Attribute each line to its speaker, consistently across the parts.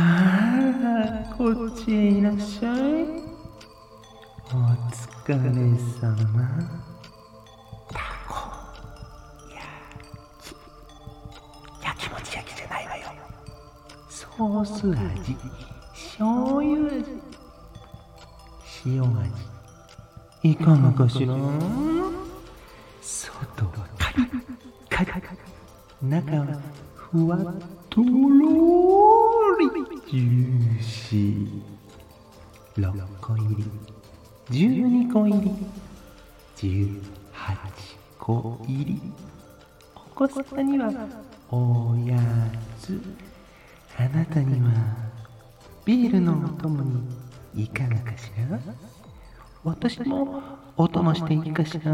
Speaker 1: ああ、こっちへいらっしゃい。お疲れ様。タコ。焼き。焼きもち焼きじゃないわよ。ソース味、醤油味、塩味。いかがかしら？外はカリカリ中はふわっとろ6個入り。12個入り。18個入り。お子さんにはおやつ。あなたにはビールのお供にいかがかしら？私もお供していいかしら？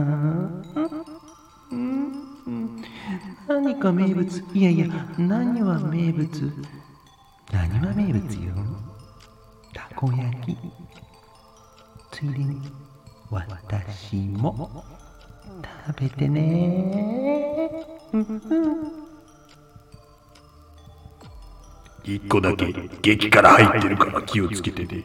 Speaker 1: うん。何か名物？いやいや何は名物？何は名物よ。こ焼きついでに私も食べてね
Speaker 2: 一個だけ激辛入ってるから気をつけてね。